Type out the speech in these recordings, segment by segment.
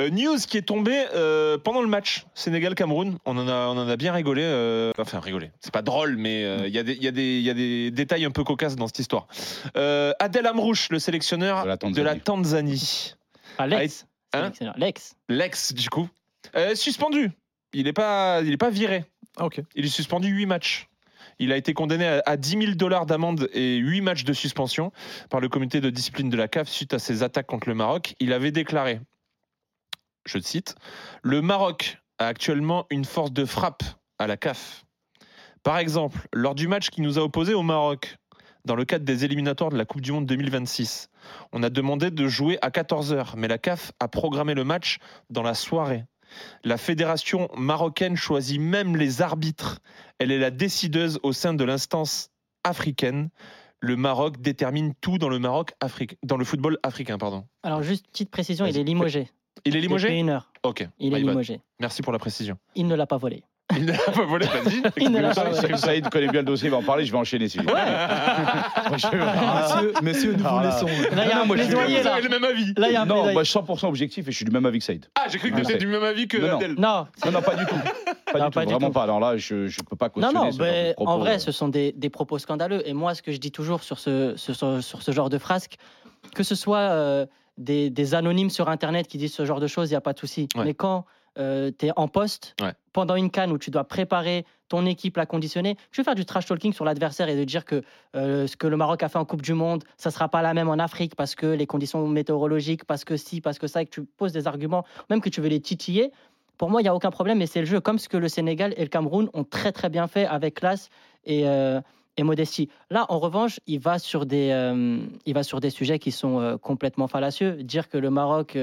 Euh, news qui est tombée euh, pendant le match Sénégal-Cameroun. On en a, on en a bien rigolé. euh, enfin, rigolé. C'est pas drôle, mais euh, il y, a des- il y, a des- il y a des détails un peu cocasses dans cette histoire. Euh, Adel Amrouche, le sélectionneur De la de la Tanzanie. Tanzanie. Ah, Lex. Hein Sélectionneur. Lex. L'ex, du coup. Euh, suspendu. Il n'est pas, il est pas viré. Ah, ok. Il est suspendu 8 matchs. Il a été condamné à, à 10 000 dollars d'amende et 8 matchs de suspension par le comité de discipline de la CAF suite à ses attaques contre le Maroc. Il avait déclaré, je cite, Le Maroc a actuellement une force de frappe à la CAF. Par exemple, lors du match qui nous a opposés au Maroc, dans le cadre des éliminatoires de la Coupe du Monde 2026, on a demandé de jouer à 14h, mais la CAF a programmé le match dans la soirée. La fédération marocaine choisit même les arbitres. Elle est la décideuse au sein de l'instance africaine. Le Maroc détermine tout dans le Maroc Afrique, dans le football africain, pardon. Alors, juste petite précision, il est limogé. Il est Depuis limogé une heure. Ok. Il est my bad. limogé. Merci pour la précision. Il ne l'a pas volé. Il n'a pas volé, vas-y. Il ne l'a pas volé. Saïd connaît bien le dossier, il va en parler, je vais enchaîner si vous voulez. Messieurs, nous vous laissons. Là, il y a Non, un moi, je suis- plaidoyer, Vous là. avez le même avis. Là, il y a un Non, plaidoyer. moi je suis 100% objectif et je suis du même avis que Saïd. Ah, j'ai cru que Non, tu étais c'est- du même avis que Non, non. Adèle. Non, Non, non, pas du tout. Pas Non, du pas tout, du vraiment tout. pas. Alors là, je ne peux pas Non, cautionner non, ce genre de ben, propos. en vrai, euh. ce sont des, des propos scandaleux. Et moi, ce que je dis toujours sur ce, ce- sur, sur ce genre de frasque, que ce soit euh, des, des anonymes sur Internet qui disent ce genre de choses, il n'y a pas de souci. Ouais. Mais quand tu es en poste, Ouais. pendant une canne où tu dois préparer ton équipe, la conditionner, je vais faire du trash talking sur l'adversaire et de dire que euh, ce que le Maroc a fait en Coupe du Monde, ça ne sera pas la même en Afrique parce que les conditions météorologiques, parce que si, parce que ça, et que tu poses des arguments, même que tu veux les titiller. Pour moi, il n'y a aucun problème, mais c'est le jeu, comme ce que le Sénégal et le Cameroun ont très très bien fait avec classe et, euh, et modestie. Là, en revanche, il va sur des, euh, il va sur des sujets qui sont euh, complètement fallacieux. Dire que le Maroc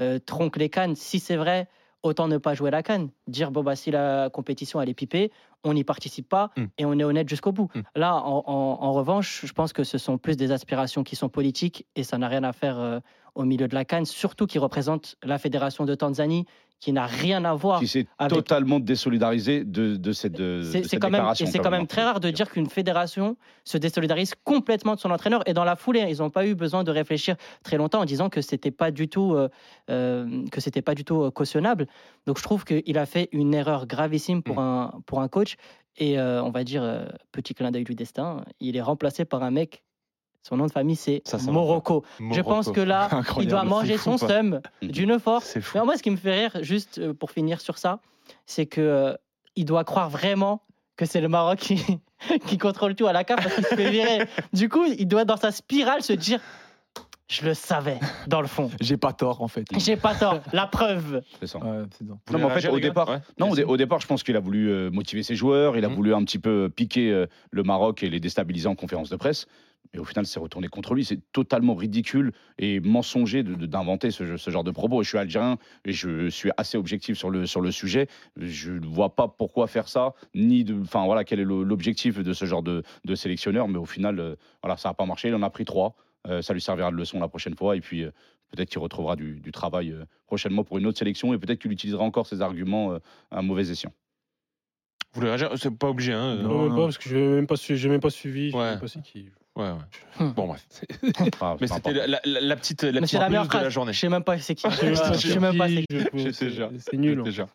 euh, tronque les cannes, si c'est vrai, autant ne pas jouer la canne. Dire, bon, bah, si la compétition elle est pipée, on n'y participe pas Mm. et on est honnête jusqu'au bout. Mm. Là, en, en- en revanche, je pense que ce sont plus des aspirations qui sont politiques et ça n'a rien à faire au milieu de la canne, surtout qui représente la fédération de Tanzanie, qui n'a rien à voir qui s'est avec- totalement désolidarisé de, de cette, de, c'est de c'est cette quand même, et c'est quand même très rare de dire qu'une fédération se désolidarise complètement de son entraîneur. Et dans la foulée, ils n'ont pas eu besoin de réfléchir très longtemps en disant que c'était pas du tout, euh, euh, que c'était pas du tout euh, cautionnable. Donc je trouve qu'il a fait une erreur gravissime pour un pour un coach. Et euh, on va dire petit clin d'œil du destin, il est remplacé par un mec. Son nom de famille c'est Morocco. Je pense que là, il doit manger fou, son pas. seum Mhm. d'une force. Mais moi, ce qui me fait rire, juste euh, pour finir sur ça, c'est que euh, il doit croire vraiment que c'est le Maroc qui, qui contrôle tout à la CAF parce qu'il se fait virer. Du coup, il doit dans sa spirale se dire je le savais dans le fond. J'ai pas tort en fait. J'ai pas tort. La preuve. C'est ça. Ouais, Non, mais en fait, au départ, Ouais. Non, au, dé- au départ, je pense qu'il a voulu euh, motiver ses joueurs, il a Mhm. voulu un petit peu piquer euh, le Maroc et les déstabiliser en conférence de presse. Mais au final, c'est retourné contre lui. C'est totalement ridicule et mensonger d'inventer ce, ce genre de propos. Je suis algérien et je suis assez objectif sur le, sur le sujet. Je ne vois pas pourquoi faire ça, ni de, enfin voilà, quel est l'objectif de ce genre de, de sélectionneur. Mais au final, euh, voilà, ça n'a pas marché. Il en a pris trois. Euh, ça lui servira de leçon la prochaine fois. Et puis, euh, peut-être qu'il retrouvera du, du travail euh, prochainement pour une autre sélection. Et peut-être qu'il utilisera encore ses arguments euh, à mauvais escient. Vous voulez réagir? C'est pas obligé. Hein. Non, Non, pas, parce que même su- j'ai même pas suivi. Je Ouais. sais même pas qui. Ouais, ouais. Hmm. Bon, bref. Enfin, Mais c'était la, la- la petite, la petite c'est la de la journée. Je sais même pas c'est qui. Je sais même pas c'est qui. C'est nul. Déjà.